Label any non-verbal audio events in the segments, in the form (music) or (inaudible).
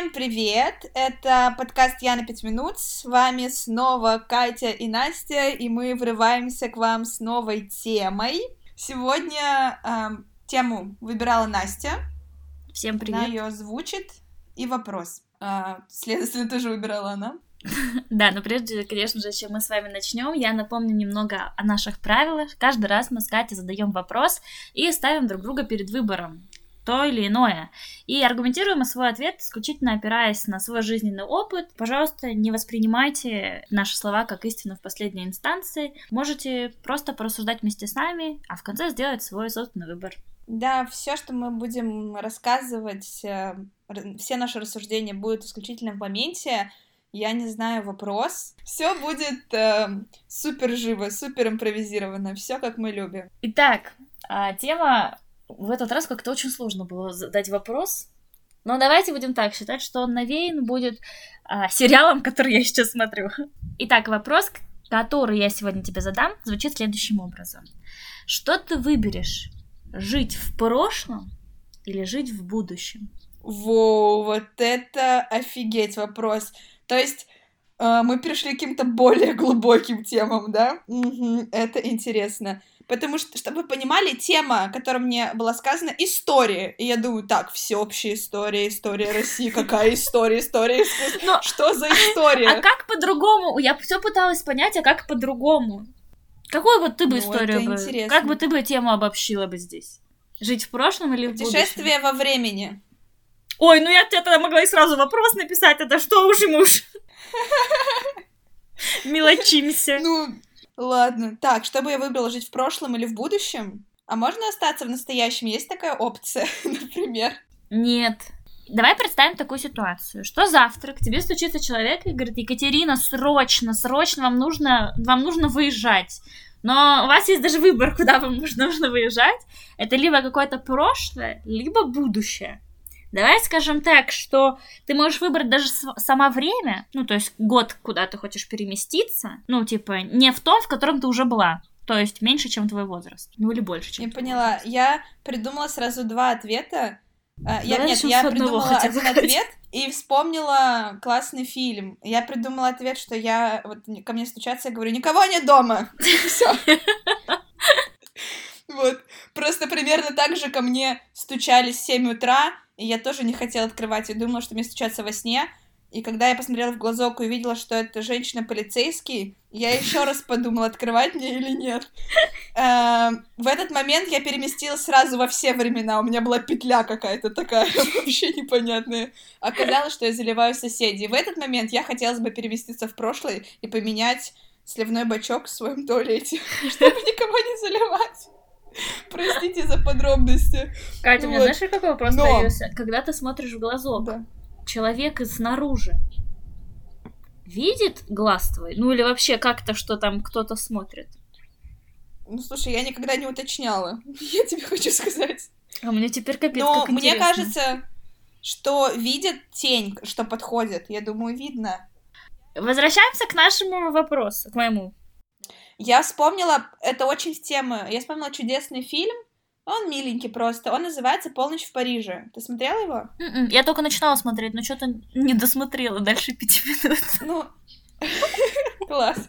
Всем привет! Это подкаст Яна Пять минут. С вами снова Катя и Настя, и мы врываемся к вам с новой темой. Сегодня э, тему выбирала Настя. Всем привет! Она ее озвучит. И вопрос. Э, следовательно, тоже выбирала она. (laughs) Да, но прежде, конечно же, чем мы с вами начнем, я напомню немного о наших правилах. Каждый раз мы с Катей задаем вопрос и ставим друг друга перед выбором то или иное. И аргументируем свой ответ исключительно опираясь на свой жизненный опыт. Пожалуйста, не воспринимайте наши слова как истину в последней инстанции. Можете просто порассуждать вместе с нами, а в конце сделать свой собственный выбор. Да, все, что мы будем рассказывать, э, все наши рассуждения будут исключительно в моменте, я не знаю вопрос. Все будет э, супер живо, супер импровизировано, все как мы любим. Итак, а, тема в этот раз как-то очень сложно было задать вопрос. Но давайте будем так считать, что он навеян будет а, сериалом, который я сейчас смотрю. Итак, вопрос, который я сегодня тебе задам, звучит следующим образом. Что ты выберешь? Жить в прошлом или жить в будущем? Воу, вот это офигеть вопрос. То есть э, мы перешли к каким-то более глубоким темам, да? Угу, это интересно. Потому что, чтобы вы понимали, тема, которая мне была сказана, история. И я думаю, так, всеобщая история, история России, какая история, история искусства. Но... Что за история? А как по-другому? Я все пыталась понять, а как по-другому? Какую вот ты бы ну, историю бы... Интересно. Как бы ты бы тему обобщила бы здесь? Жить в прошлом или в будущем? Путешествие во времени. Ой, ну я тебе тогда могла и сразу вопрос написать, это что уж и муж. (laughs) Мелочимся. Ну, ладно. Так, чтобы я выбрала жить в прошлом или в будущем? А можно остаться в настоящем? Есть такая опция, (laughs) например? Нет. Давай представим такую ситуацию, что завтра к тебе стучится человек и говорит, Екатерина, срочно, срочно вам нужно, вам нужно выезжать. Но у вас есть даже выбор, (laughs) куда вам нужно выезжать. Это либо какое-то прошлое, либо будущее. Давай скажем так, что ты можешь выбрать даже сама время, ну, то есть год, куда ты хочешь переместиться, ну, типа, не в том, в котором ты уже была, то есть меньше, чем твой возраст, ну, или больше, чем Я поняла, возраст. я придумала сразу два ответа. А, я, нет, я придумала один сказать. ответ и вспомнила классный фильм. Я придумала ответ, что я вот ко мне стучаться, я говорю, никого нет дома. (laughs) Все. Вот. Просто примерно так же ко мне стучались в 7 утра, и я тоже не хотела открывать, я думала, что мне стучатся во сне. И когда я посмотрела в глазок и увидела, что это женщина-полицейский, я еще (laughs) раз подумала, открывать мне или нет. Эм, в этот момент я переместилась сразу во все времена. У меня была петля какая-то такая, (laughs) вообще непонятная. Оказалось, что я заливаю соседей. В этот момент я хотела бы переместиться в прошлое и поменять сливной бачок в своем туалете, (laughs) чтобы никого не заливать. Простите за подробности. Катя, у меня знаешь, какой вопрос появился? Когда ты смотришь в глазок, человек снаружи видит глаз твой? Ну или вообще как-то, что там кто-то смотрит? Ну, слушай, я никогда не уточняла. (laughs) Я тебе хочу сказать. А мне теперь капец Но как мне кажется, что видит тень, что подходит. Я думаю, видно. Возвращаемся к нашему вопросу, к моему. Я вспомнила, это очень в тему, я вспомнила чудесный фильм, он миленький просто, он называется «Полночь в Париже». Ты смотрела его? Mm-mm, м-м, я только начинала смотреть, но что-то не досмотрела дальше пяти минут. Ну, (laughs) класс.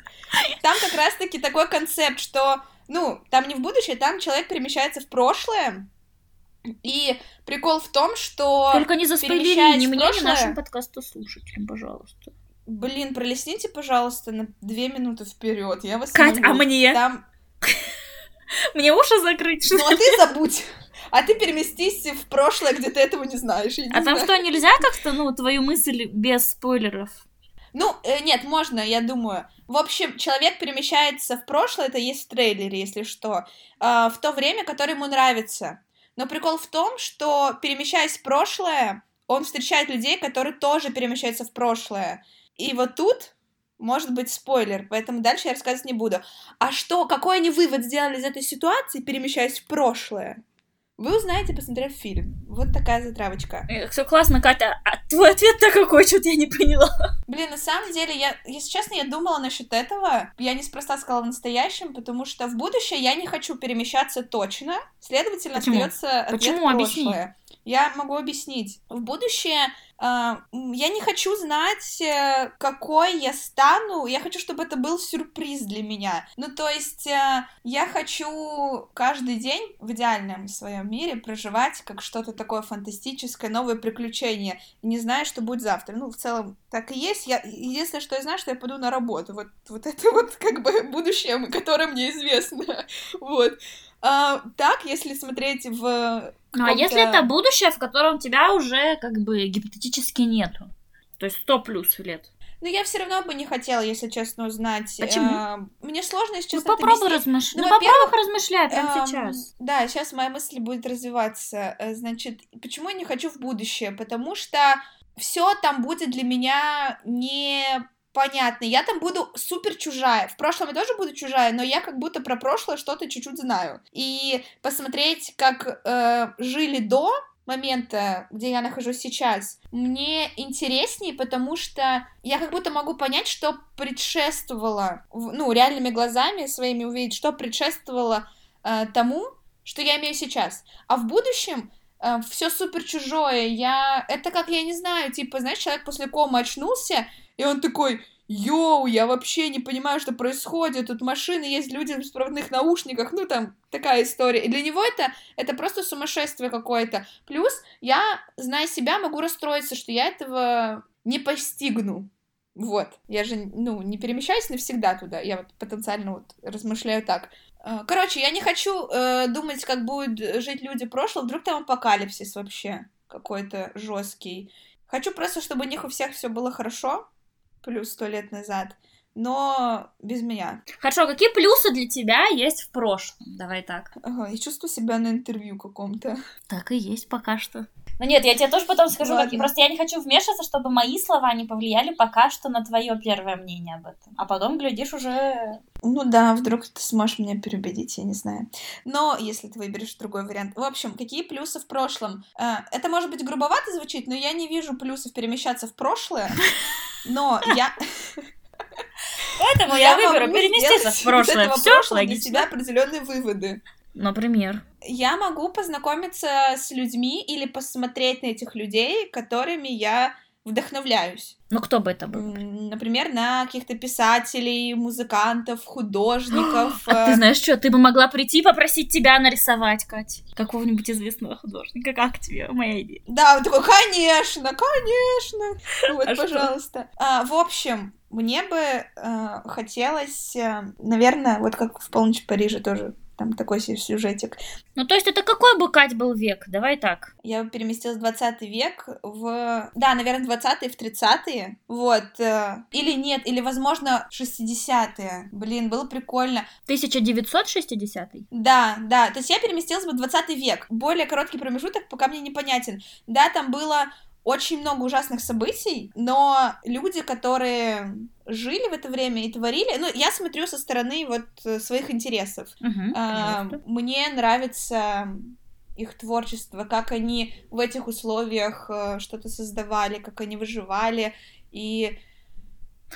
Там как раз-таки такой концепт, что, ну, там не в будущее, там человек перемещается в прошлое, и прикол в том, что... Только не заспойлери ни мне, ни нашим подкасту слушателям, пожалуйста. Блин, пролистните, пожалуйста, на две минуты вперед. Я вас Кать, а мне? Там... (laughs) Мне уши закрыть, что Ну, а ты забудь. А ты переместись в прошлое, где ты этого не знаешь. Не а знаю. там что, нельзя как-то, ну, твою мысль без спойлеров? Ну, э, нет, можно, я думаю. В общем, человек перемещается в прошлое, это есть в трейлере, если что, э, в то время, которое ему нравится. Но прикол в том, что, перемещаясь в прошлое, он встречает людей, которые тоже перемещаются в прошлое. И вот тут может быть спойлер, поэтому дальше я рассказывать не буду. А что, какой они вывод сделали из этой ситуации, перемещаясь в прошлое? Вы узнаете, посмотрев фильм. Вот такая затравочка. Все классно, Катя. А твой ответ-то какой? Что-то я не поняла. Блин, на самом деле, я, если честно, я думала насчет этого. Я неспроста сказала в настоящем, потому что в будущее я не хочу перемещаться точно. Следовательно, Почему? остается ответ Почему? прошлое. Объясни. Я могу объяснить. В будущее э, я не хочу знать, э, какой я стану. Я хочу, чтобы это был сюрприз для меня. Ну, то есть, э, я хочу каждый день в идеальном своем мире проживать как что-то такое фантастическое, новое приключение. Не знаю, что будет завтра. Ну, в целом, так и есть. Я... Единственное, что я знаю, что я пойду на работу. Вот, вот это вот как бы (laughs) будущее, которое мне известно. (laughs) Вот. А, так, если смотреть в... Ну, а если это будущее, в котором тебя уже как бы гипотетически нету? То есть сто плюс лет. Но я все равно бы не хотела, если честно, узнать. Почему? Э, мне сложно, если Ну честно, попробуй это объяснить. размышлять. Ну, Ну, попробуй во-первых, поразмышляй прямо Эм, сейчас. Да, сейчас моя мысль будет развиваться. Э, Значит, почему я не хочу в будущее? Потому что все там будет для меня непонятно. Я там буду супер чужая. В прошлом я тоже буду чужая, но я как будто про прошлое что-то чуть-чуть знаю. И посмотреть, как э, жили до момента, где я нахожусь сейчас, мне интереснее, потому что я как будто могу понять, что предшествовало, ну, реальными глазами своими увидеть, что предшествовало э, тому, что я имею сейчас. А в будущем все супер чужое. Я... Это как, я не знаю, типа, знаешь, человек после комы очнулся, и он такой, йоу, я вообще не понимаю, что происходит, тут машины есть, люди в беспроводных наушниках, ну, там, такая история. И для него это, это просто сумасшествие какое-то. Плюс я, зная себя, могу расстроиться, что я этого не постигну. Вот, я же, ну, не перемещаюсь навсегда туда, я вот потенциально вот размышляю так. Э, Короче, я не хочу э, думать, как будут жить люди прошлого, вдруг там апокалипсис вообще какой-то жесткий. Хочу просто, чтобы у них у всех все было хорошо, плюс сто лет назад, но без меня. Хорошо, какие плюсы для тебя есть в прошлом? Давай так. Ага, я чувствую себя на интервью каком-то. Так и есть пока что. Ну нет, я тебе тоже потом скажу, Ладно. какие. Просто я не хочу вмешиваться, чтобы мои слова не повлияли пока что на твое первое мнение об этом. А потом, глядишь, уже... Ну да, вдруг ты сможешь меня переубедить, я не знаю. Но если ты выберешь другой вариант. В общем, какие плюсы в прошлом? Э, Это может быть грубовато звучит, но я не вижу плюсов перемещаться в прошлое. Но я, Поэтому (laughs) я, выберу могу переместиться в прошлое. Все прошлого для себя определенные выводы. Например. Я могу познакомиться с людьми или посмотреть на этих людей, которыми я вдохновляюсь. Ну кто бы это был? Например, на каких-то писателей, музыкантов, художников. А ты э, знаешь что, ты бы могла прийти и попросить тебя нарисовать, Кать. Какого-нибудь известного художника. Как тебе моя идея? Да, он такой, конечно, конечно. Вот, А что? пожалуйста. А, в общем, мне бы э, хотелось, э, наверное, вот как в полночь в Париже тоже, там такой сюжетик. Ну то есть это какой бы, Кать, был век? Давай так. Я переместилась в 20 век в... Да, наверное, 20-е в 30-е. Вот. э, Или нет, или, возможно, 60-е. Блин, было прикольно. 1960 Да, да. То есть я переместилась бы в 20 век. Более короткий промежуток пока мне непонятен. Да, там было очень много ужасных событий, но люди, которые жили в это время и творили, ну, я смотрю со стороны вот э, своих интересов. Угу, А, Мне нравится их творчество, как они в этих условиях э, что-то создавали, как они выживали и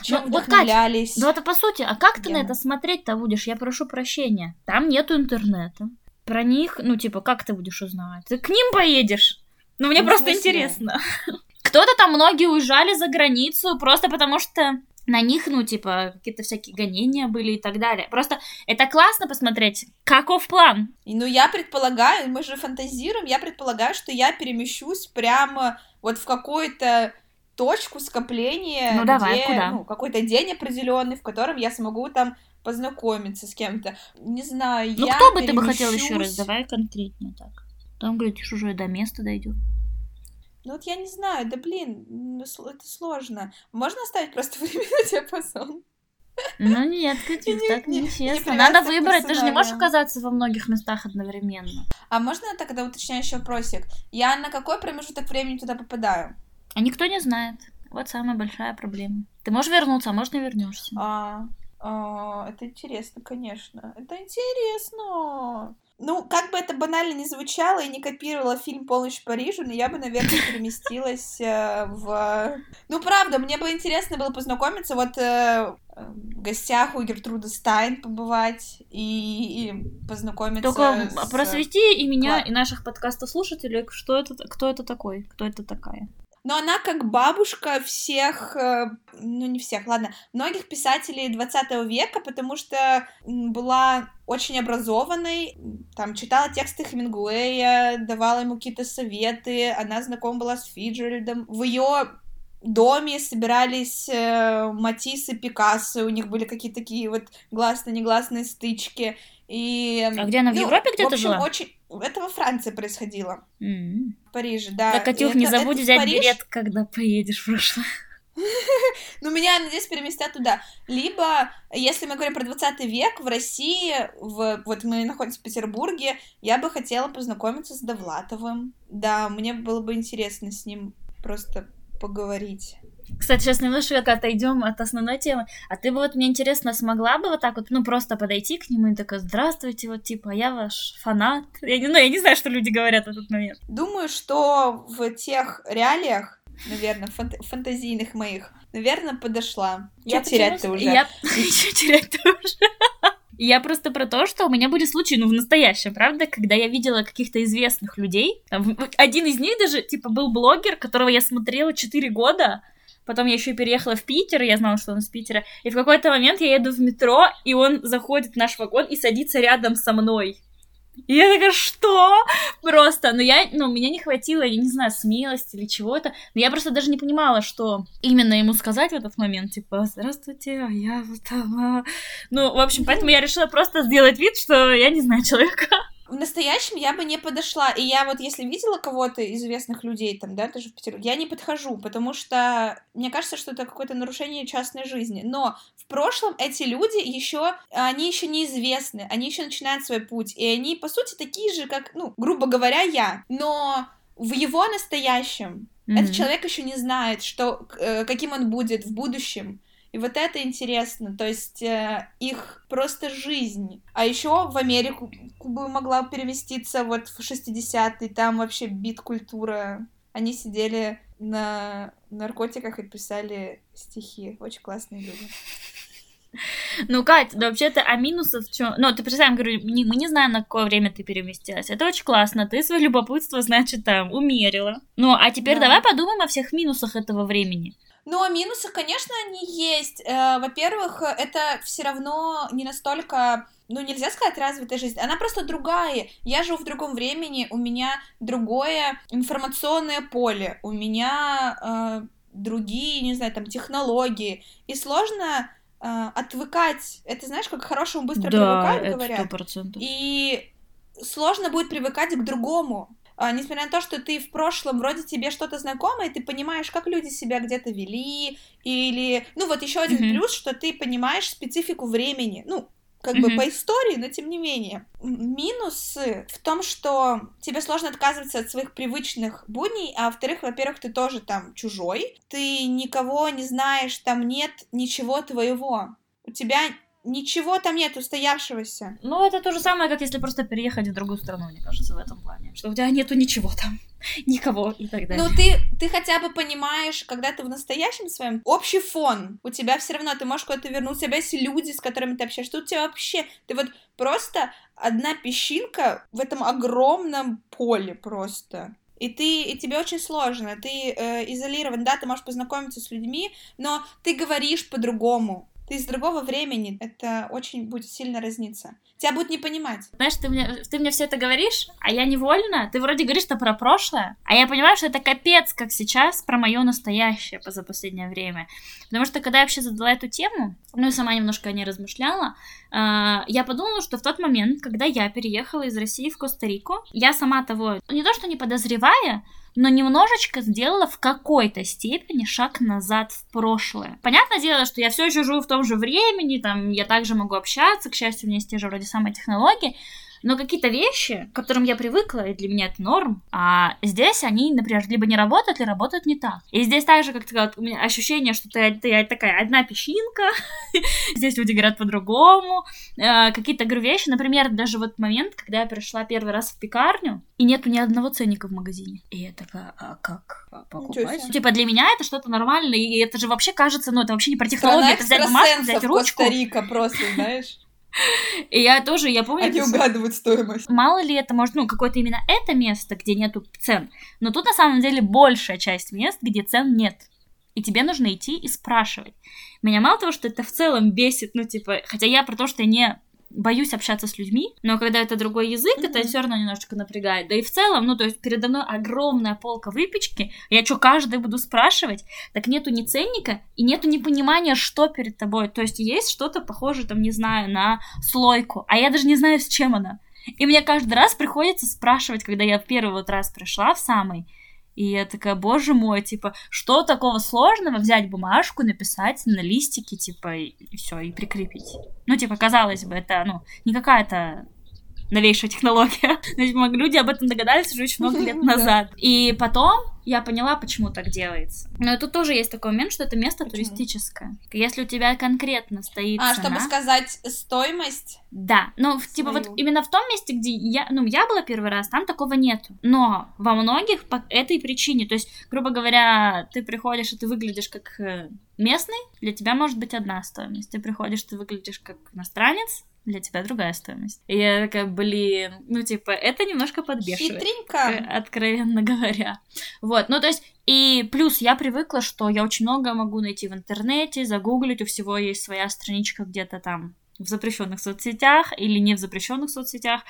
чем Ну, вот, Кать, вдохновлялись. Ну это по сути, а как ты на Гена. это смотреть-то будешь? Я прошу прощения. Там нету интернета. Про них, ну типа, как ты будешь узнавать? Ты к ним поедешь? Ну мне Ну, просто смысле? интересно. Кто-то там многие уезжали за границу просто потому что на них, ну, типа, какие-то всякие гонения были и так далее. Просто это классно посмотреть, каков план. И, Ну, я предполагаю, мы же фантазируем, я предполагаю, что я перемещусь прямо вот в какую-то точку скопления, Ну, давай, где, куда? ну, какой-то день определенный, в котором я смогу там познакомиться с кем-то. Не знаю, Ну, я кто бы ты бы хотел еще раз? перемещусь- Давай конкретнее так. Там, глядишь, уже до места дойдет. Ну, вот я не знаю, да блин, это сложно. Можно оставить просто (laughs) временной диапазон? Ну нет, Катюш, Не- так не- не нечестно. привязываться Надо выбрать, ты же не можешь оказаться во многих местах одновременно. А можно тогда уточняющий вопросик? Я на какой промежуток времени туда попадаю? А никто не знает. Вот самая большая проблема. Ты можешь вернуться, а может не вернешься. А, а, это интересно, конечно. Это интересно. Ну, как бы это банально не звучало и не копировала фильм «Полночь в Париже», но я бы, наверное, переместилась э, в... Ну, правда, мне бы интересно было познакомиться, вот э, в гостях у Гертруды Стайн побывать и, и познакомиться Только с... просвети и меня, Клад. и наших подкастослушателей, что это, кто это такой, кто это такая. Но она как бабушка всех, э, ну не всех, ладно, многих писателей 20 века, потому что была очень образованной, там читала тексты Хемингуэя, давала ему какие-то советы, она знакома была с Фиджеральдом. В ее доме собирались э, Матиссы, Пикассо, у них были какие-то такие вот гласно-негласные стычки. И, А где она, в ну, Европе где-то в общем, жила? очень... Это во Франции происходило, М. в Париже, да. Так, Катюх, И не это- забудь это взять Париж. билет, когда поедешь в прошлое. (laughs) Ну, меня, надеюсь, переместят туда. Либо, если мы говорим про 20 век, в России, в, вот мы находимся в Петербурге, я бы хотела познакомиться с Довлатовым. Да, мне было бы интересно с ним просто поговорить. Кстати, сейчас немножко отойдем от основной темы. А ты бы вот, мне интересно, смогла бы вот так вот, ну, просто подойти к нему и такая, здравствуйте, вот, типа, я ваш фанат. Я не, ну, я не знаю, что люди говорят в этот момент. Думаю, что в тех реалиях, наверное, фант- фантазийных моих, наверное, подошла. Я Что терять-то уже? Я... (laughs) Что терять-то уже? Я просто про то, что у меня были случаи, ну, в настоящем, правда, когда я видела каких-то известных людей. Там, один из них даже, типа, был блогер, которого я смотрела 4 года. Потом я еще переехала в Питер, я знала, что он из Питера. И в какой-то момент я еду в метро, и он заходит в наш вагон и садится рядом со мной. И я такая, что? Просто, но я, ну, меня не хватило, я не знаю, смелости или чего-то. Но я просто даже не понимала, что именно ему сказать в этот момент, типа, здравствуйте, а я вот там... а». Ну, в общем, поэтому я решила просто сделать вид, что я не знаю человека. В настоящем я бы не подошла. И я вот, если видела кого-то из известных людей, там, да, тоже в Петербурге, я не подхожу, потому что мне кажется, что это какое-то нарушение частной жизни. Но в прошлом эти люди еще, они еще неизвестны, они еще начинают свой путь, и они, по сути, такие же, как, ну, грубо говоря, я. Но в его настоящем этот человек еще не знает, что, э, каким он будет в будущем. И вот это интересно, то есть э, их просто жизнь. А еще в Америку бы могла переместиться вот в 60-е, там вообще бит-культура. Они сидели на наркотиках и писали стихи. Очень классные люди. Ну, Кать, да вообще-то, а минусов в чем? Ну, ты представь, говорю, не- мы не знаем, на какое время ты переместилась. Это очень классно. Ты свое любопытство, значит, там, умерила. Ну, а теперь Да. давай подумаем о всех минусах этого времени. Ну, о минусах, конечно, они есть. Э, Во-первых, это все равно не настолько, ну, нельзя сказать развитая жизнь, она просто другая. Я живу в другом времени, у меня другое информационное поле, у меня э, другие, не знаю, там, технологии. И сложно э, отвыкать. Это, знаешь, как к хорошему быстро привыкают, говорят. сто процентов. И сложно будет привыкать к другому. А, несмотря на то, что ты в прошлом вроде тебе что-то знакомо, и ты понимаешь, как люди себя где-то вели, или... Ну, вот еще один Мгм. плюс, что ты понимаешь специфику времени. Ну, как бы Мгм. по истории, но тем не менее. Минусы в том, что тебе сложно отказываться от своих привычных будней, а во-вторых, во-первых, ты тоже там чужой, ты никого не знаешь, там нет ничего твоего. У тебя ничего там нет устоявшегося. Ну, это то же самое, как если просто переехать в другую страну, мне кажется, в этом плане. Что у тебя нету ничего там, (laughs) никого и так далее. Ну, ты, ты хотя бы понимаешь, когда ты в настоящем своем общий фон, у тебя все равно, ты можешь куда-то вернуться, у тебя есть люди, с которыми ты общаешься, тут у тебя вообще, ты вот просто одна песчинка в этом огромном поле просто. И ты, и тебе очень сложно, ты э, изолирован, да, ты можешь познакомиться с людьми, но ты говоришь по-другому. Ты из другого времени, это очень будет сильно разниться. Тебя будут не понимать. Знаешь, ты мне, ты мне все это говоришь, а я невольно. Ты вроде говоришь-то про прошлое, а я понимаю, что это капец, как сейчас, про мое настоящее за последнее время. Потому что когда я вообще задала эту тему, ну и сама немножко о ней размышляла, я подумала, что в тот момент, когда я переехала из России в Коста-Рику, я сама того, не то что не подозревая, но немножечко сделала в какой-то степени шаг назад в прошлое. Понятное дело, что я все еще живу в том же времени, там я также могу общаться, к счастью, у меня есть те же вроде самые технологии, Но какие-то вещи, к которым я привыкла, и для меня это норм, а здесь они, например, либо не работают, либо работают не так. И здесь также, как ты сказала, у меня ощущение, что ты, ты такая одна песчинка, (laughs) здесь люди говорят по-другому, э, какие-то, говорю, вещи, например, даже вот момент, когда я пришла первый раз в пекарню, и нету ни одного ценника в магазине. И я такая, а как покупать? Типа для меня это что-то нормальное, и это же вообще кажется, ну это вообще не про технологию, это взять бумажку, взять ручку. Коста-Рика просто, знаешь. (laughs) И я тоже, я помню... Они угадывают стоимость. Мало ли это может, ну, какое-то именно это место, где нету цен. Но тут на самом деле большая часть мест, где цен нет. И тебе нужно идти и спрашивать. Меня мало того, что это в целом бесит, ну, типа, хотя я про то, что я не боюсь общаться с людьми, но когда это другой язык, mm-hmm. это все равно немножечко напрягает. Да и в целом, ну, то есть передо мной огромная полка выпечки, я что, каждый буду спрашивать, так нету ни ценника и нету ни понимания, что перед тобой. То есть есть что-то похожее, там, не знаю, на слойку, а я даже не знаю, с чем она. И мне каждый раз приходится спрашивать, когда я в первый вот раз пришла в самый, и я такая, боже мой, типа, что такого сложного взять бумажку, написать на листике, типа, и, все, и прикрепить. Ну, типа, казалось бы, это, ну, не какая-то новейшая (laughs) технология. Но (laughs) люди об этом догадались уже очень много лет (laughs) назад. И потом я поняла, почему так делается. Но тут тоже есть такой момент, что это место почему? туристическое. Если у тебя конкретно стоит А, цена, чтобы сказать стоимость? Да, но Свою. типа вот именно в том месте, где я, ну, я была первый раз, там такого нету. Но во многих по этой причине, то есть, грубо говоря, ты приходишь и ты выглядишь как э, местный, для тебя может быть одна стоимость. Ты приходишь, ты выглядишь как иностранец, для тебя другая стоимость. И я такая, блин, ну, типа, это немножко подбешивает. Хитренько. Откровенно говоря. Вот, ну, то есть, и плюс я привыкла, что я очень много могу найти в интернете, загуглить, у всего есть своя страничка где-то там в запрещенных соцсетях или не в запрещенных соцсетях.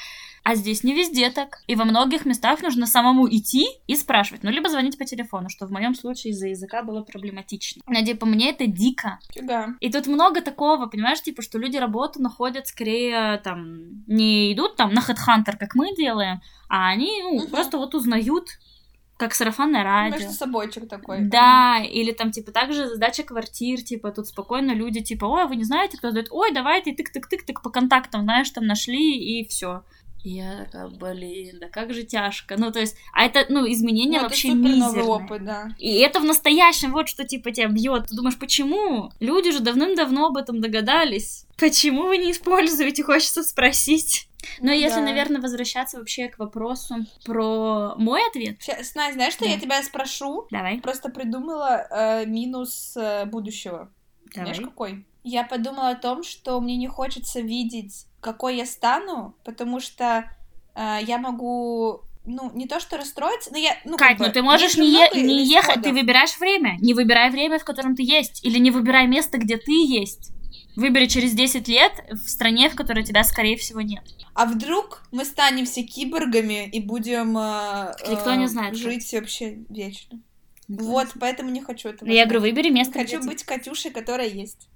А здесь не везде так. И во многих местах нужно самому идти и спрашивать. Ну, либо звонить по телефону, что в моем случае из-за языка было проблематично. Но, типа, мне это дико. Фига. И тут много такого, понимаешь, типа, что люди работу находят скорее, там, не идут там на HeadHunter, как мы делаем, а они, ну, угу. просто вот узнают как сарафанное радио. Между собойчик такой. Да, угу. или там, типа, также сдача квартир, типа, тут спокойно люди, типа, ой, вы не знаете, кто сдает, ой, давайте, тык-тык-тык-тык по контактам, знаешь, там нашли, и все. Я такая, блин, да как же тяжко. Ну, то есть, а это, ну, изменения ну, вообще мизерные. опыт, да. И это в настоящем, вот что, типа, тебя бьет. Ты думаешь, почему? Люди же давным-давно об этом догадались. Почему вы не используете, хочется спросить. Но если, да. наверное, возвращаться вообще к вопросу про мой ответ. Сейчас, Настя, знаешь, что да. я тебя спрошу? Давай. Просто придумала э, минус э, будущего. Давай. Знаешь, какой? Я подумала о том, что мне не хочется видеть, какой я стану, потому что э, я могу ну, не то что расстроиться, но я... Ну, Кать, как бы, ну ты можешь не, е- не ехать, ты выбираешь время. Не выбирай время, в котором ты есть. Или не выбирай место, где ты есть. Выбери через 10 лет в стране, в которой тебя, скорее всего, нет. А вдруг мы станем все киборгами и будем э, Никто не знает, жить вообще вечно? Никто вот, поэтому не хочу этого. Я говорю, выбери место. Хочу быть Катюшей, которая есть.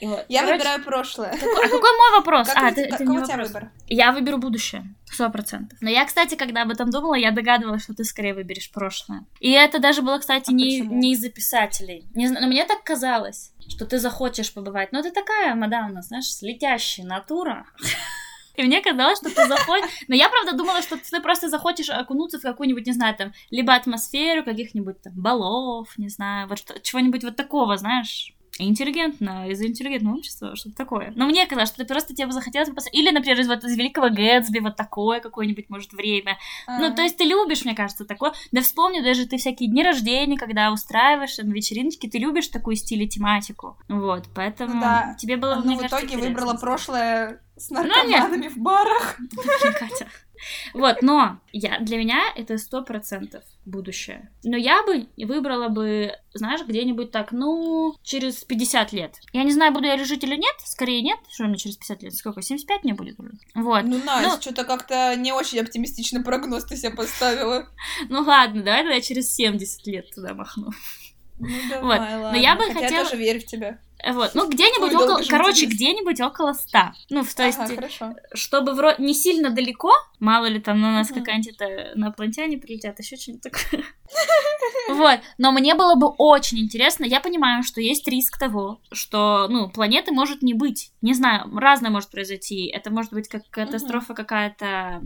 Я Короче, выбираю прошлое. Какой, а (laughs) какой мой вопрос? Как а, у, ты, как, у тебя выбор? Я выберу будущее, сто процентов. Но я, кстати, когда об этом думала, я догадывалась, что ты скорее выберешь прошлое. И это даже было, кстати, а не, не из-за писателей. Не, но мне так казалось что ты захочешь побывать. Но ты такая, мадам, знаешь, летящая натура. (laughs) И мне казалось, что ты заходишь... Но я, правда, думала, что ты просто захочешь окунуться в какую-нибудь, не знаю, там, либо атмосферу каких-нибудь там балов, не знаю, вот что, чего-нибудь вот такого, знаешь, интеллигентно, из интеллигентного общества, что-то такое. Но мне казалось, что ты просто тебе бы захотелось посмотреть. Или, например, из, вот, из Великого Гэтсби вот такое какое-нибудь, может, время. А-а-а. Ну, то есть ты любишь, мне кажется, такое. Да вспомни, даже ты всякие дни рождения, когда устраиваешь на вечериночки, ты любишь такую стиль и тематику. Вот, поэтому да. тебе было, Ну, в итоге кажется, выбрала прошлое с ну, наркоманами ну, в барах. Катя. Вот, но я, для меня это сто процентов будущее. Но я бы выбрала бы, знаешь, где-нибудь так, ну, через 50 лет. Я не знаю, буду я жить или нет, скорее нет, что мне через 50 лет, сколько, 75 мне будет уже. Вот. Ну, Настя, ну, что-то как-то не очень оптимистичный прогноз ты себе поставила. Ну, ладно, давай тогда через 70 лет туда махну. Ну, давай, вот. ладно. Но я бы Хотя хотела... я тоже верю в тебя. Вот, ну где-нибудь Ой, около, короче, где-нибудь около 100. Ну, то есть, Ага, хорошо. чтобы вро- не сильно далеко, мало ли там на нас Мгм. какая-нибудь это, инопланетяне прилетят, еще что-нибудь такое. (laughs) Вот, но мне было бы очень интересно, я понимаю, что есть риск того, что, ну, планеты может не быть, не знаю, разное может произойти, это может быть как катастрофа какая-то,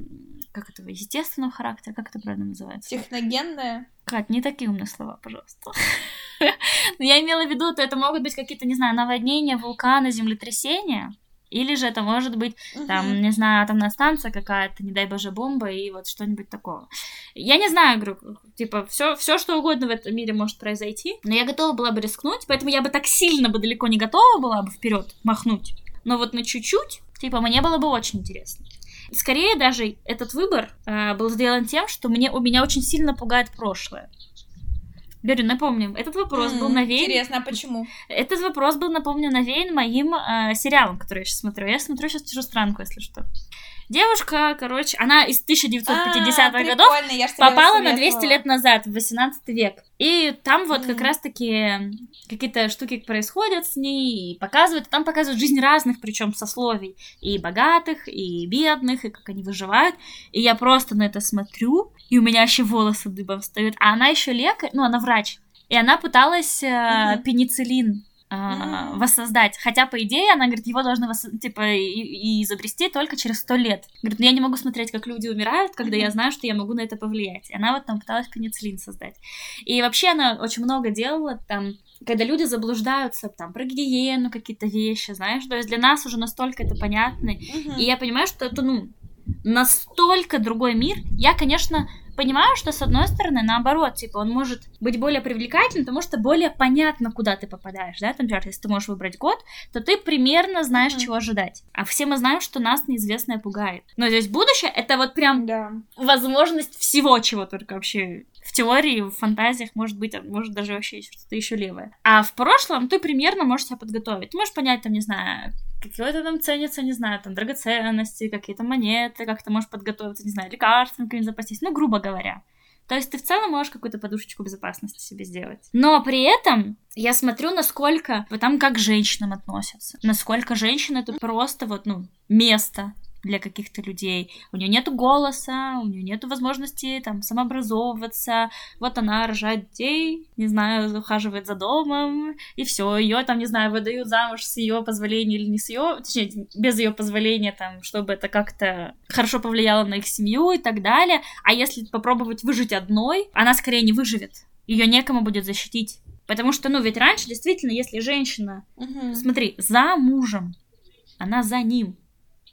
как это, естественного характера, как это правильно называется? Техногенная. Кать, не такие умные слова, пожалуйста. (laughs) Но я имела в виду, то это могут быть какие-то, не знаю, наводнения, вулканы, землетрясения. Или же это может быть, там, не знаю, атомная станция какая-то, не дай боже, бомба и вот что-нибудь такого. Я не знаю, говорю, типа, все, все что угодно в этом мире может произойти, но я готова была бы рискнуть, поэтому я бы так сильно бы далеко не готова была бы вперед махнуть. Но вот на чуть-чуть, типа, мне было бы очень интересно. Скорее даже этот выбор э, был сделан тем, что мне, у меня очень сильно пугает прошлое. Берю, напомним, этот вопрос был М, навеян Интересно, а почему? этот вопрос был, напомню, навеян моим э, сериалом, который я сейчас смотрю. Я смотрю сейчас «Чужестранку», если что. Девушка, короче, она из 1950-х А, годов попала на 200 советовала. лет назад, в 18 век. И там вот как раз-таки какие-то штуки происходят с ней, и показывают, там показывают жизнь разных, причем сословий. И богатых, и бедных, и как они выживают. И я просто на это смотрю, и у меня еще волосы дыбом встают. А она еще лекарь, ну, она врач. И она пыталась э, Мгм. пенициллин а, воссоздать. Хотя, по идее, она говорит, его должны вос- типа, и, и изобрести только через сто лет. Говорит, ну я не могу смотреть, как люди умирают, когда я знаю, что я могу на это повлиять. И она вот там пыталась пенициллин создать. И вообще она очень много делала там, когда люди заблуждаются там про гигиену, какие-то вещи, знаешь, то есть для нас уже настолько это понятно. Мгм. И я понимаю, что это, ну, настолько другой мир. Я, конечно, понимаю, что с одной стороны, наоборот, типа, он может быть более привлекательным, потому что более понятно, куда ты попадаешь, да, там, например, если ты можешь выбрать год, то ты примерно знаешь, Мгм. чего ожидать. А все мы знаем, что нас неизвестное пугает. Но здесь будущее — это вот прям Да. возможность всего, чего только вообще в теории, в фантазиях может быть, а может даже вообще что-то еще левое. А в прошлом ты примерно можешь себя подготовить. Ты можешь понять, там, не знаю, какое-то там ценится, не знаю, там, драгоценности, какие-то монеты, как ты можешь подготовиться, не знаю, лекарствами какими запастись, ну, грубо говоря. То есть ты в целом можешь какую-то подушечку безопасности себе сделать. Но при этом я смотрю, насколько там как к женщинам относятся. Насколько женщина это просто вот, ну, место для каких-то людей. У нее нету голоса, у нее нету возможности там самообразовываться. Вот она рожает детей, не знаю, ухаживает за домом, и все, ее там, не знаю, выдают замуж с ее позволения или не с ее, точнее, без ее позволения, там, чтобы это как-то хорошо повлияло на их семью и так далее. А если попробовать выжить одной, она скорее не выживет. Ее некому будет защитить. Потому что, ну, ведь раньше действительно, если женщина Мгм. Смотри, за мужем. Она за ним.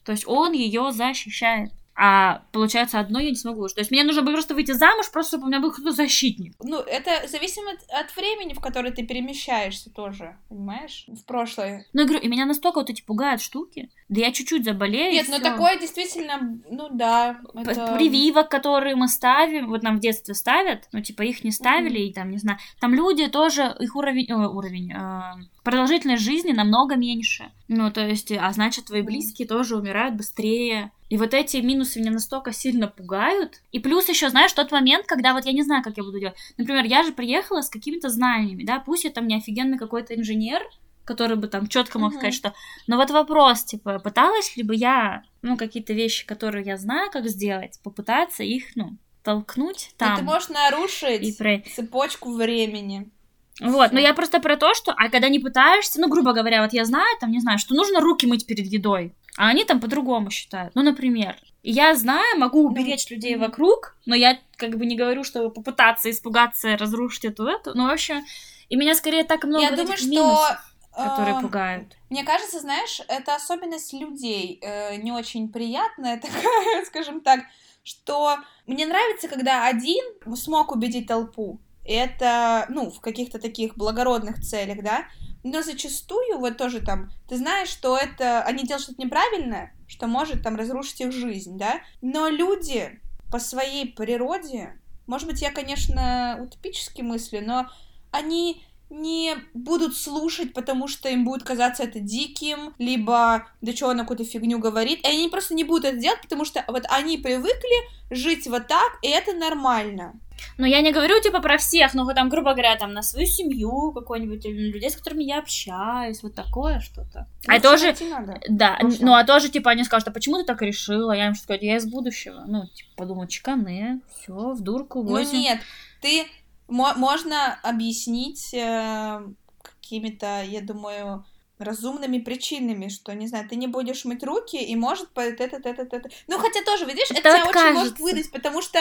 То есть он ее защищает. А получается, одной я не смогу. То есть мне нужно было просто выйти замуж, просто чтобы у меня был кто-то защитник. Ну, это зависимо от, от времени, в которое ты перемещаешься тоже, понимаешь? В прошлое. Ну, я говорю, и меня настолько вот эти пугают штуки. Да я чуть-чуть заболею. Нет, ну всё. такое действительно, ну да. Это- Прививок, которые мы ставим, вот нам в детстве ставят, ну, типа, их не ставили, и там, не знаю, там люди тоже, их уровень, э, уровень, э, продолжительность жизни намного меньше. Ну, то есть, а значит, твои близкие тоже умирают быстрее. И вот эти минусы меня настолько сильно пугают. И плюс еще, знаешь, тот момент, когда вот я не знаю, как я буду делать. Например, я же приехала с какими-то знаниями, да, пусть я там не офигенный какой-то инженер, который бы там четко мог Мгм. сказать, что... Но вот вопрос, типа, пыталась ли бы я, ну, какие-то вещи, которые я знаю, как сделать, попытаться их, ну, толкнуть там. ты можешь нарушить и про- цепочку времени. Вот, но я просто про то, что, а когда не пытаешься, ну, грубо говоря, вот я знаю, там, не знаю, что нужно руки мыть перед едой, а они там по-другому считают. Ну, например, я знаю, могу Ну, уберечь людей вокруг, но я как бы не говорю, чтобы попытаться испугаться, разрушить эту-эту, ну, в общем, и меня скорее так много я думаю, этих что... минусов, которые эм, пугают. Мне кажется, знаешь, это особенность людей э, не очень приятная, (laughs) такая, скажем так, что мне нравится, когда один смог убедить толпу. Это, ну, в каких-то таких благородных целях, да. Но зачастую, вот тоже там, ты знаешь, что это они делают что-то неправильное, что может там разрушить их жизнь, да. Но люди по своей природе, может быть, я, конечно, утопически мыслю, но они не будут слушать, потому что им будет казаться это диким, либо да что она какую-то фигню говорит, и они просто не будут это делать, потому что вот они привыкли жить вот так, и это нормально. Ну, я не говорю, типа, про всех, но там, грубо говоря, там, на свою семью какой-нибудь, или людей, с которыми я общаюсь, вот такое что-то. Ну, а тоже, надо. да, Хорошо. ну, а тоже, типа, они скажут, а почему ты так решила? Я им что сказать, я из будущего. Ну, типа, подумаю, чеканы, все, в дурку, Ну возим. нет, ты мо- можно объяснить э, какими-то, я думаю, разумными причинами, что, не знаю, ты не будешь мыть руки, и может по это, это, это, это. Ну, хотя тоже, видишь, это Да тебя очень может выдать, потому что,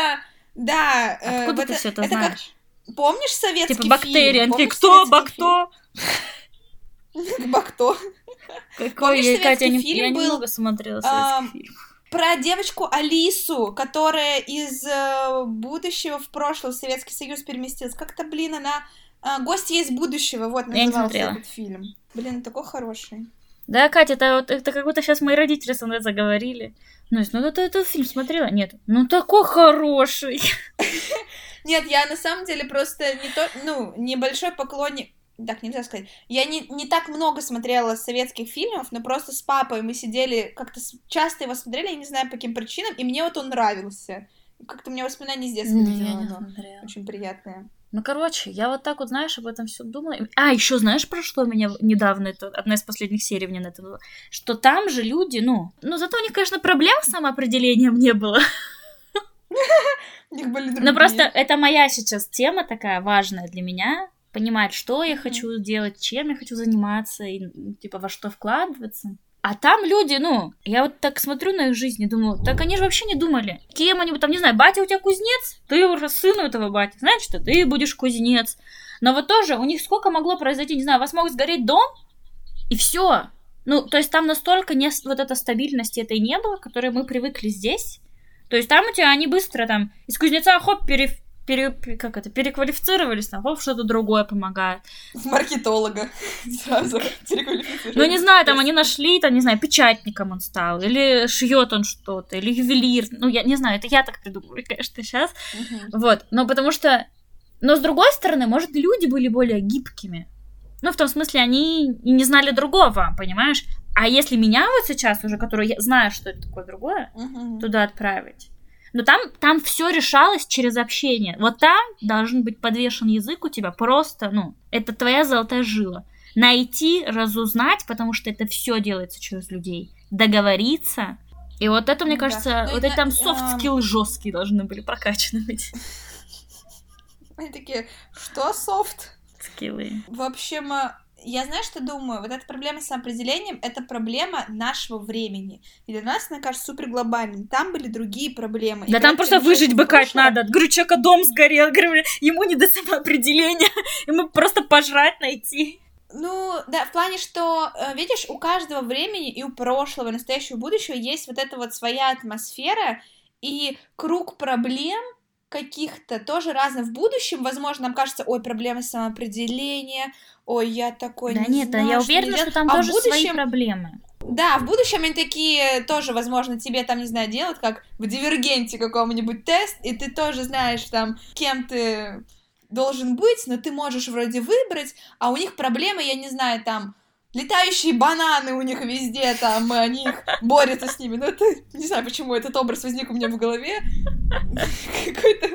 да, э, Откуда в ты все это это знаешь? как, помнишь советский Типа, бактерии, фильм? Помнишь кто, бакто? (laughs) Бакто. Какой, я, Катя, я, советский не- фильм я был, немного смотрела советский фильм. Про девочку Алису, которая из э, будущего в прошлое в Советский Союз переместилась. Как-то, блин, она... э, Гостья из будущего, вот Я не назывался смотрела. этот фильм. Блин, такой хороший. Да, Катя, это, это как будто сейчас мои родители со мной заговорили. Ну, ну, ты этот фильм смотрела? Нет. Ну, такой хороший. Нет, я на самом деле просто не то, ну, небольшой поклонник, так нельзя сказать. Я не, не так много смотрела советских фильмов, но просто с папой мы сидели, как-то часто его смотрели, я не знаю по каким причинам, и мне вот он нравился. Как-то у меня воспоминания с детства Ну, я не смотрела. очень приятные. Ну, короче, я вот так вот, знаешь, об этом все думала. А, еще знаешь, про что меня недавно, это одна из последних серий мне на это было? Что там же люди, ну, ну, зато у них, конечно, проблем с самоопределением не было. У них были другие. Но просто это моя сейчас тема такая важная для меня. Понимать, что я хочу делать, чем я хочу заниматься, и, ну, типа, во что вкладываться. А там люди, ну, я вот так смотрю на их жизнь и думаю, так они же вообще не думали. Кем они, там, не знаю, батя у тебя кузнец, ты уже сын у этого бати, знаешь что, ты будешь кузнец. Но вот тоже у них сколько могло произойти, не знаю, у вас мог сгореть дом, и все. Ну, то есть там настолько не, вот этой стабильности этой не было, которой мы привыкли здесь. То есть там у тебя они быстро там из кузнеца хоп, пере, пере- как это, переквалифицировались, там, хоп, что-то другое помогает. С маркетолога сразу переквалифицировали. Ну, не знаю, там они нашли, там, не знаю, печатником он стал, или шьет он что-то, или ювелир. Ну, я не знаю, это я так придумываю, (laughs) конечно, сейчас. Вот, но потому что... Но с другой стороны, может, люди были более гибкими. Ну, в том смысле, они не знали другого, понимаешь? А если меня вот сейчас уже, который я знаю, что это такое другое, туда отправить. Но там, там все решалось через общение. Вот там должен быть подвешен язык у тебя просто, ну, это твоя золотая жила. Найти, разузнать, потому что это все делается через людей. Договориться. И вот это, мне Ну да. кажется, Ну и вот на- эти там эм, софт-скиллы жесткие должны были прокачаны быть. (laughs) Они такие, что софт? Скиллы. В общем, э, я знаю, что думаю, вот эта проблема с самоопределением — это проблема нашего времени. И для нас, мне кажется, супер глобальной. Там были другие проблемы. И Да когда там просто выжить бы, прошлое- надо. Говорю, человека дом сгорел. Говорю, ему не до самоопределения. (laughs) Ему просто пожрать найти. Ну, да, в плане, что, э, видишь, у каждого времени и у прошлого, и настоящего, и будущего есть вот эта вот своя атмосфера и круг проблем каких-то тоже разных. В будущем, возможно, нам кажется, ой, проблемы самоопределения, ой, я такой Да не нет, знаю, я что уверена, что делать». там А тоже свои будущем- проблемы. Да, в будущем они такие тоже, возможно, тебе там, не знаю, делают, как в дивергенте каком-нибудь тест, и ты тоже знаешь там, кем ты должен быть, но ты можешь вроде выбрать, а у них проблемы, я не знаю, там, летающие бананы у них везде, там, они их борются с ними. Ну, это, не знаю, почему этот образ возник у меня в голове. Какой-то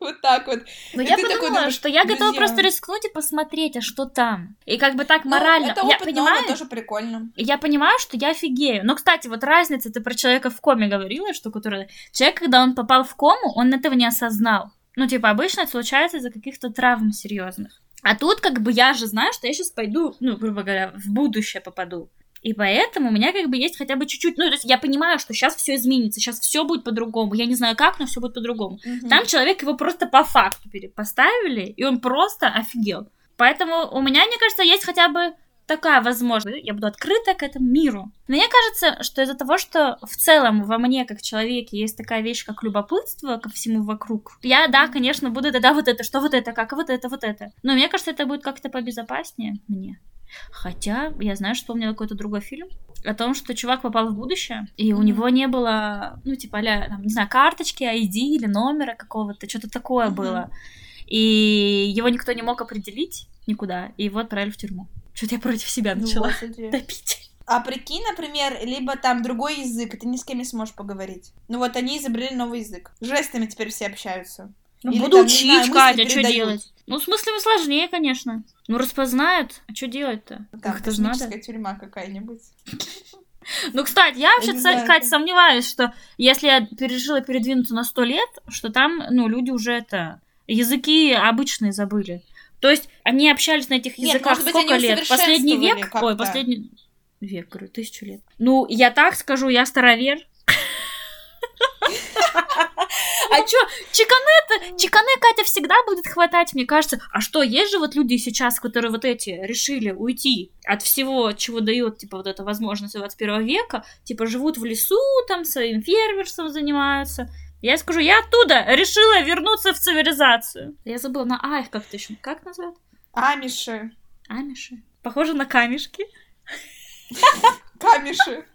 вот так вот. Но И я такой подумала, думаешь, что я готова друзья. просто рискнуть и посмотреть, а что там. И как бы так Ну, морально. это я опыт понимаю, новый, тоже прикольно. я понимаю, что я офигею. Но, кстати, вот разница, ты про человека в коме говорила, что который... Человек, когда он попал в кому, он этого не осознал. Ну, типа, обычно это случается из-за каких-то травм серьезных. А тут, как бы, я же знаю, что я сейчас пойду, ну, грубо говоря, в будущее попаду. И поэтому у меня как бы есть хотя бы чуть-чуть, ну, то есть я понимаю, что сейчас все изменится, сейчас все будет по-другому. Я не знаю как, но все будет по-другому. Мгм. Там человек его просто по факту поставили, и он просто офигел. Поэтому у меня, мне кажется, есть хотя бы такая возможность. Я буду открыта к этому миру. Мне кажется, что из-за того, что в целом во мне, как человеке, есть такая вещь, как любопытство ко всему вокруг, я, да, конечно, буду тогда вот это, что вот это, как вот это, вот это. Но мне кажется, это будет как-то побезопаснее мне. Хотя, я знаю, что вспомнила какой-то другой фильм о том, что чувак попал в будущее, и у Мгм. него не было, ну, типа, а там, не знаю, карточки, ID или номера какого-то, что-то такое Мгм. было. И его никто не мог определить никуда, и его отправили в тюрьму. Что-то я против себя Ну, начала Господи. (laughs) топить. А прикинь, например, либо там другой язык, и ты ни с кем не сможешь поговорить. Ну вот они изобрели новый язык. Жестами теперь все общаются. Ну, Или буду там, знаю, учить, мысли Катя, что передают. делать? Ну, в смысле, сложнее, конечно. Ну, распознают, а что делать-то? Там Как это же надо? тюрьма какая-нибудь. (laughs) Ну, кстати, я вообще, кстати, знаю, это- сомневаюсь, что если я решила передвинуться на сто лет, что там, ну, люди уже это, языки обычные забыли. То есть они общались на этих Нет, языках быть, сколько они лет? Последний век? Ой, последний век, говорю, тысячу лет. Ну, я так скажу, я старовер. А чё, чеканы чеканы Катя всегда будет хватать, мне кажется. А что, есть же вот люди сейчас, которые вот эти решили уйти от всего, чего дает, типа, вот эта возможность 21 века, типа, живут в лесу, там, своим фермерством занимаются. Я скажу, я оттуда решила вернуться в цивилизацию. Я забыла, на А их как-то еще, как называют? Амиши. Амиши. Похоже на камешки. Камеши.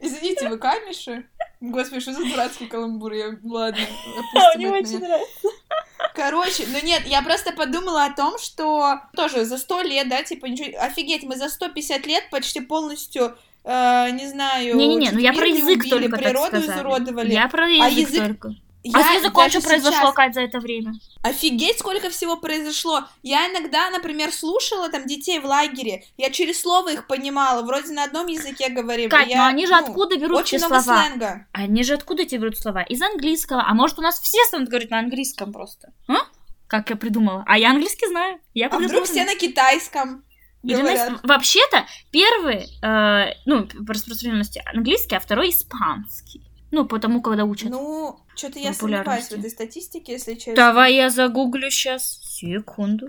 Извините, вы камеши? Господи, что за дурацкий каламбур? Я... Ладно, опустим это меня. нравится. Короче, ну нет, я просто подумала о том, что тоже за сто лет, да, типа, ничего... Офигеть, мы за 150 лет почти полностью, э, не знаю... Не-не-не, ну я про язык убили, только так природу сказали. изуродовали. Я про язык, язык- только. Я а с языком что произошло, сейчас- Кать, за это время? Офигеть, сколько всего произошло. Я иногда, например, слушала там детей в лагере, я через слово их понимала, вроде на одном языке говорим. Кать, я, ну они же ну, откуда берут Очень эти много слова? сленга. Они же откуда эти берут слова? Из английского. А может, у нас все станут говорить на английском просто? А? Как я придумала. А я английский знаю. Я А вдруг все на китайском говорят? Вообще-то, первый, э, ну, по распространенности английский, а второй испанский. Ну, потому, когда учат. Ну, что-то я сомневаюсь в этой статистике, если честно. Давай я загуглю сейчас. Секунду.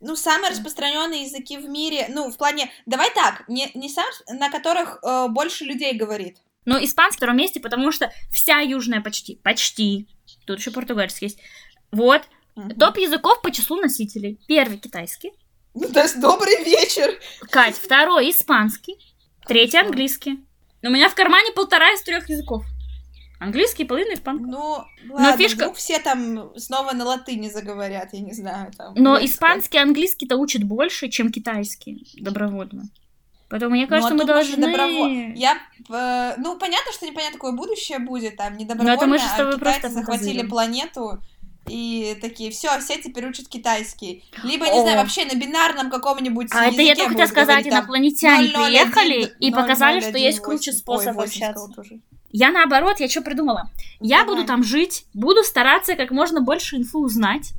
Ну, самые распространенные языки в мире, ну, в плане, давай так, не, не сам, на которых э, больше людей говорит. Но испанский на втором месте, потому что вся южная почти, почти, тут еще португальский есть. Вот, Мгм. топ языков по числу носителей. Первый китайский, Ну, то есть, добрый вечер. Кать, второй испанский, третий английский. У меня в кармане полтора из трех языков. Английский, половина испанский. Ну, ладно, фишка- вдруг все там снова на латыни заговорят, я не знаю. Там, Но испанский, английский-то учат больше, чем китайский добровольно. Поэтому мне кажется, Ну, а мы должны... доброво- Я, э, ну, понятно, что непонятно, какое будущее будет, там, не добровольно, Ну, это мы же с а тобой китайцы просто захватили планету, и такие, все, все теперь учат китайский. (gasps) Либо, не знаю, О. вообще на бинарном каком-нибудь А это я только хотела сказать, говорить, инопланетяне 001, приехали и показали, 001, что есть круче 8. способ Ой, 8 общаться. Я наоборот, я что придумала? Я Давай. буду там жить, буду стараться как можно больше инфу узнать,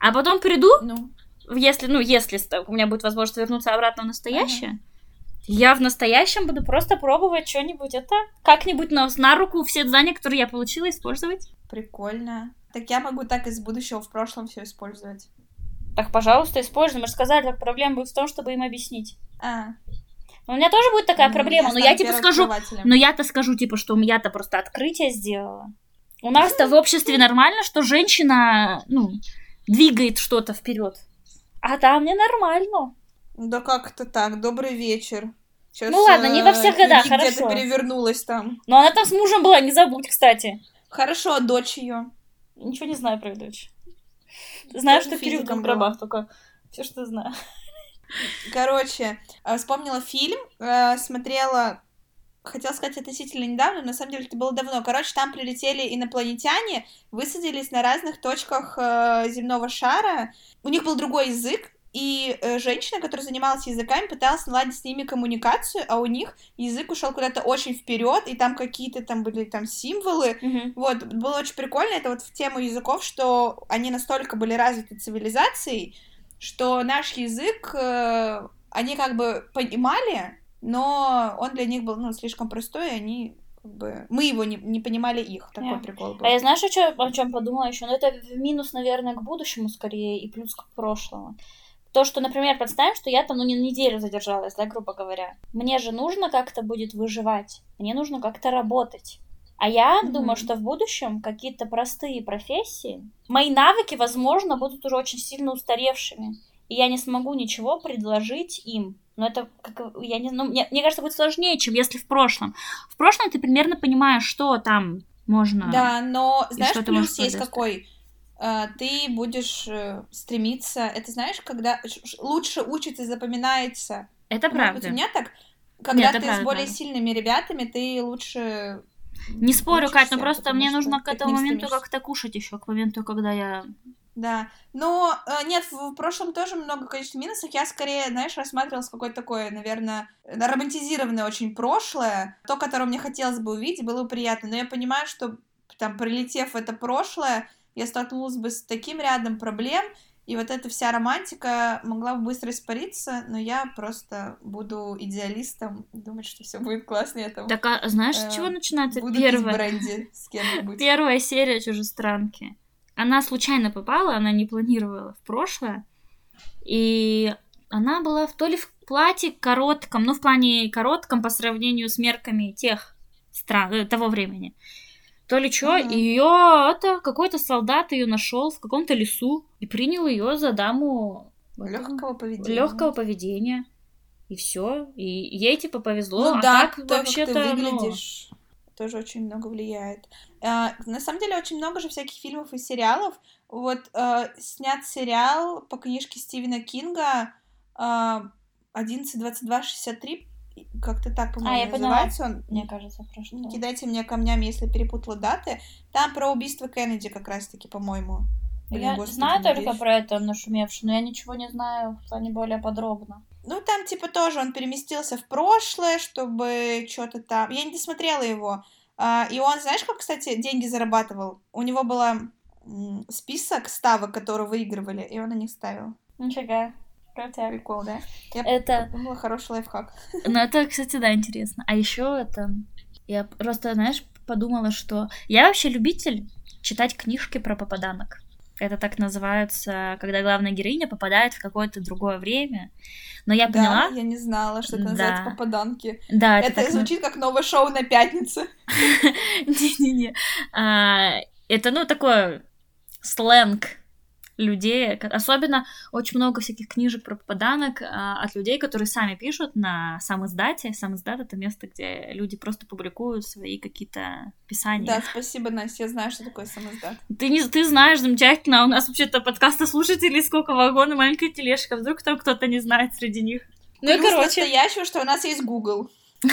а потом приду, Ну, если, ну, если у меня будет возможность вернуться обратно в настоящее, я в настоящем буду просто пробовать что-нибудь это, как-нибудь на, на руку все знания, которые я получила, использовать. прикольно. Так я могу так из будущего в прошлом все использовать. Так, пожалуйста, используй. Мы же сказали, как проблема будет в том, чтобы им объяснить. А, Но у меня тоже будет такая ну, проблема, но стану я типа скажу. Но я-то скажу, типа, что я-то просто открытие сделала. У нас-то в обществе нормально, что женщина, ну, двигает что-то вперед. А там не нормально. Да как это так? Добрый вечер. Щас, Ну ладно, не во всех э, годах, где-то хорошо. перевернулась там. Но она там с мужем была, не забудь, кстати. Хорошо, а дочь ее. Ничего не знаю про дочь. Знаю, что Кирилл там прабах, только все, что знаю. Короче, э, вспомнила фильм, э, смотрела, хотела сказать относительно недавно, но на самом деле это было давно. Короче, там прилетели инопланетяне, высадились на разных точках э, земного шара. У них был другой язык, и э, женщина, которая занималась языками, пыталась наладить с ними коммуникацию, а у них язык ушел куда-то очень вперед, и там какие-то там были там символы, Вот, было очень прикольно, это вот в тему языков, что они настолько были развиты цивилизацией, что наш язык э, они как бы понимали, но он для них был, ну, слишком простой, и они как бы... Мы его не, не понимали их. Такой Yeah. прикол был. А я знаешь, о чем, о чем подумала еще? Ну, это минус, наверное, к будущему скорее и плюс к прошлому. То, что, например, представим, что я там, ну, не неделю задержалась, да, грубо говоря. Мне же нужно как-то будет выживать. Мне нужно как-то работать. А я Мгм. думаю, что в будущем какие-то простые профессии, мои навыки, возможно, будут уже очень сильно устаревшими. И я не смогу ничего предложить им. Но это, как, я не знаю, мне, мне кажется, будет сложнее, чем если в прошлом. В прошлом ты примерно понимаешь, что там можно... Да, но знаешь, плюс есть какой? Э, Ты будешь э, стремиться, это знаешь, когда лучше учится и запоминается. Это Может быть, правда. у меня так, когда это ты правда, с более правда. сильными ребятами, ты лучше Не спорю, Кать, но просто мне нужно к этому моменту как-то кушать еще, к моменту, когда я... Да, но э, нет, в, прошлом тоже много, конечно, минусов. Я скорее, знаешь, рассматривала какое-то такое, наверное, романтизированное очень прошлое. То, которое мне хотелось бы увидеть, было бы приятно. Но я понимаю, что там, прилетев в это прошлое, я столкнулась бы с таким рядом проблем, и вот эта вся романтика могла бы быстро испариться, но я просто буду идеалистом, думать, что все будет классно, я там Так, а знаешь, с Э, чего начинается буду первое? бренди с кем-нибудь. Первая серия «Чужестранки». Она случайно попала, она не планировала в прошлое. И она была в, то ли в платье коротком, ну, в плане коротком по сравнению с мерками тех стран, э, того времени. То ли что, и ее это какой-то солдат ее нашел в каком-то лесу и принял ее за даму Легкого поведения. легкого поведения. И все. И ей типа повезло. Ну а да, так то, как ты вообще-то, ну, выглядишь, тоже очень много влияет. А, на самом деле очень много же всяких фильмов и сериалов. Вот а, снят сериал по книжке Стивена Кинга а, 11.22.63, как-то так, по-моему, А, я поняла. называется он. мне кажется, про что. Не кидайте мне камнями, если перепутала даты. Там про убийство Кеннеди как раз-таки, по-моему. Блин, Я господи, знаю только про это нашумевшее, но я ничего не знаю в плане более подробно. Ну, там, типа, тоже он переместился в прошлое, чтобы что-то там... Я не досмотрела его. А, и он, знаешь, как, кстати, деньги зарабатывал? У него был список ставок, которые выигрывали, и он на них ставил. Нифига. Крутяк. Прикол, да? Я Это, подумала, хороший лайфхак. (laughs) ну это, кстати, да, интересно. А еще это, я просто, знаешь, подумала, что я вообще любитель читать книжки про попаданок. Это так называется, когда главная героиня попадает в какое-то другое время. Но я поняла, Да, я не знала, что это называется Да. попаданки. да, это, Это, так звучит как новое шоу на пятнице. (laughs) Не-не-не. А, Это, ну, такой сленг людей. Особенно очень много всяких книжек про попаданок а, от людей, которые сами пишут на сам издате. Сам издат — это место, где люди просто публикуют свои какие-то писания. Да, спасибо, Настя, я знаю, что такое самоздат. Ты, не, ты знаешь, замечательно, у нас вообще-то подкаста слушателей сколько вагон и маленькая тележка. Вдруг там кто-то не знает среди них. Ну и Плюс короче, настоящего, что у нас есть Google. (laughs)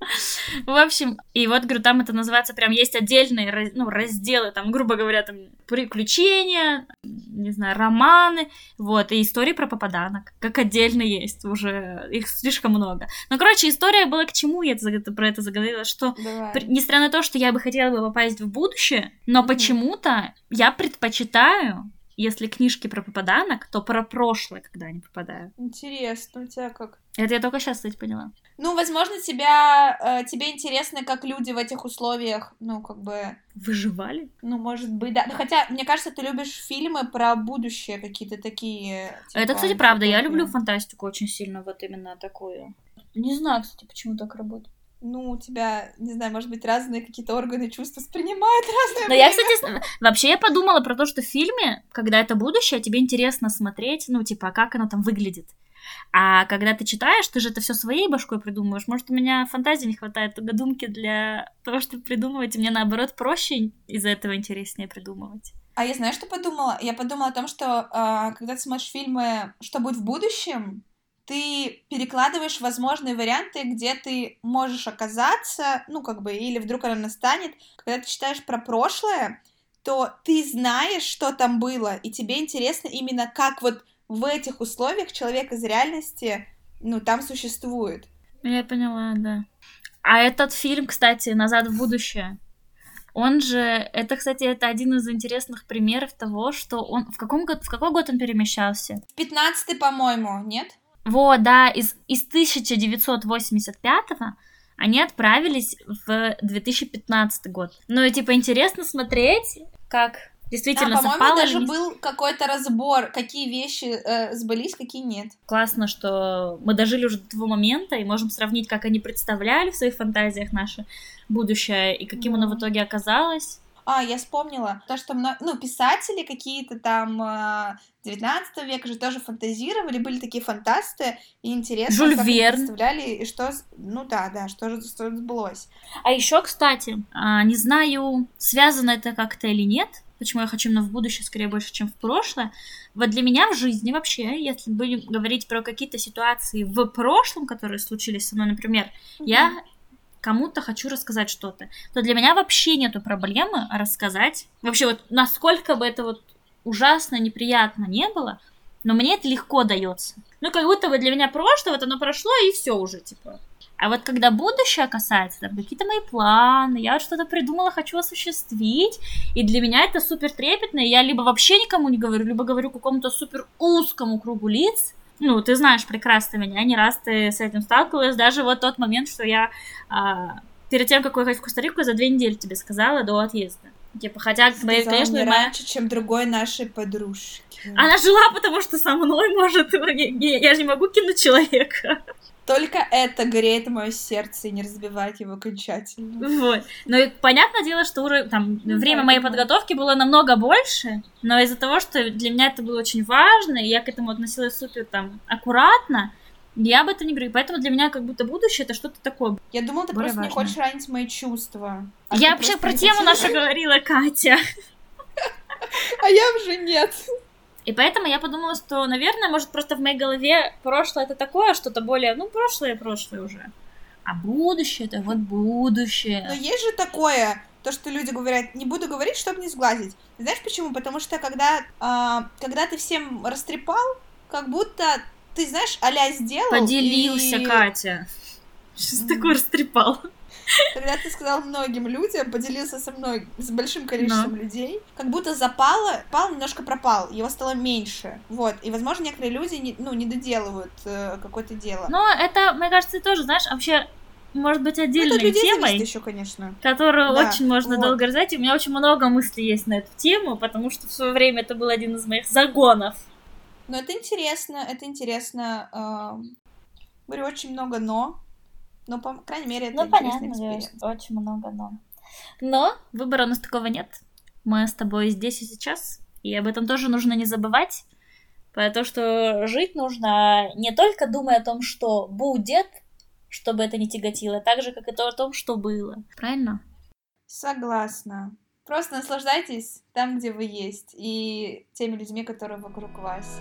(laughs) В общем, и вот, говорю, там это называется прям есть отдельные ну, разделы, там, грубо говоря, там приключения, не знаю, романы, вот, и истории про попаданок, как отдельно есть, уже их слишком много. Ну, короче, история была к чему, я это про это заговорила, что Давай. при- несмотря на то, что я бы хотела бы попасть в будущее, но Мгм. почему-то я предпочитаю, если книжки про попаданок, то про прошлое, когда они попадают. Интересно, у тебя как? Это я только сейчас, кстати, поняла. Ну, возможно, тебя, э, тебе интересно, как люди в этих условиях, ну, как бы, Выживали? ну, может быть, да. Ну, хотя, мне кажется, ты любишь фильмы про будущее какие-то такие. Это, типа, кстати, правда. Я люблю фантастику очень сильно, вот именно такую. Не знаю, кстати, почему так работает. Ну, у тебя, не знаю, может быть, разные какие-то органы чувств воспринимают разные. Но я, кстати, вообще я подумала про то, что в фильме, когда это будущее, тебе интересно смотреть, ну, типа, как оно там выглядит. А когда ты читаешь, ты же это все своей башкой придумываешь. Может, у меня фантазии не хватает тугодумки для того, чтобы придумывать, и мне, наоборот, проще из-за этого интереснее придумывать. А я знаю, что подумала? Я подумала о том, что а, когда ты смотришь фильмы «Что будет в будущем», ты перекладываешь возможные варианты, где ты можешь оказаться, ну, как бы, или вдруг оно настанет. Когда ты читаешь про прошлое, то ты знаешь, что там было, и тебе интересно именно, как вот в этих условиях человек из реальности, ну, там существует. Я поняла, да. А этот фильм, кстати, «Назад в будущее», он же, это, кстати, это один из интересных примеров того, что он, в, каком год, в какой год он перемещался? В 15 по-моему, нет? Вот, да, из, из 1985 они отправились в 2015 год. Ну и типа интересно смотреть, как действительно а, по-моему, совпало даже не был какой-то разбор, какие вещи э, сбылись, какие нет. классно, что мы дожили уже до того момента и можем сравнить, как они представляли в своих фантазиях наше будущее и каким оно в Да. итоге оказалось. А, я вспомнила. То, что мно- ну, писатели какие-то там э, 19 века же тоже фантазировали, были такие фантасты, и интересно, Жюль как Верн. представляли, и что... Ну да, да, что же что сбылось. А еще, кстати, а, не знаю, связано это как-то или нет, почему я хочу именно в будущее скорее больше, чем в прошлое. Вот для меня в жизни вообще, если будем говорить про какие-то ситуации в прошлом, которые случились со мной, например, я кому-то хочу рассказать что-то, то для меня вообще нету проблемы рассказать. Вообще вот насколько бы это вот ужасно, неприятно не было, но мне это легко дается. Ну, как будто бы для меня прошлое, вот оно прошло, и все уже, типа. А вот когда будущее касается, там какие-то мои планы, я что-то придумала, хочу осуществить, и для меня это супер трепетно, и я либо вообще никому не говорю, либо говорю какому-то супер узкому кругу лиц, ну, ты знаешь прекрасно меня, не раз ты с этим сталкивалась, даже вот тот момент, что я а, перед тем, как уехать в Коста-Рику, за две недели тебе сказала до отъезда. Типа, хотя, Сказала конечно, не моя... раньше, чем другой нашей подружки. Она жила, потому что со мной может... (laughs) Я же не могу кинуть человека. Только это греет мое сердце и не разбивает его окончательно. Вот. Ну понятное дело, что уже там ну, время да, моей да. подготовки было намного больше, но из-за того, что для меня это было очень важно, и я к этому относилась супер там аккуратно, я об этом не говорю. Поэтому для меня как будто будущее это что-то такое. Я думала, ты просто важное. не хочешь ранить мои чувства. А я вообще про тему нашу говорила, Катя. (laughs) А я уже нет. И поэтому я подумала, что, наверное, может, просто в моей голове прошлое это такое, что-то более, ну, прошлое, прошлое уже. А будущее это вот будущее. Но есть же такое, то, что люди говорят, не буду говорить, чтобы не сглазить. Знаешь почему? Потому что когда, э, когда ты всем растрепал, как будто ты, знаешь, а сделал. Поделился, и... Катя. Что такое растрепал? Когда ты сказал многим людям, поделился со мной, с большим количеством Но. людей, как будто запало, пал немножко пропал, его стало меньше. Вот. И, возможно, некоторые люди не, ну, не доделывают э, какое-то дело. Но это, мне кажется, тоже, знаешь, вообще может быть ну, отдельной ну, темой, еще, конечно. которую да, очень можно вот. долго разать. И у меня очень много мыслей есть на эту тему, потому что в свое время это был один из моих загонов. Но это интересно, это интересно. Э, говорю, очень много но. Но, по крайней мере, это Ну, понятно, experience. очень много но. Но выбора у нас такого нет. Мы с тобой здесь и сейчас, и об этом тоже нужно не забывать. Потому что жить нужно не только думая о том, что будет, чтобы это не тяготило, а так же, как и то о том, что было. Правильно? Согласна. Просто наслаждайтесь там, где вы есть, и теми людьми, которые вокруг вас.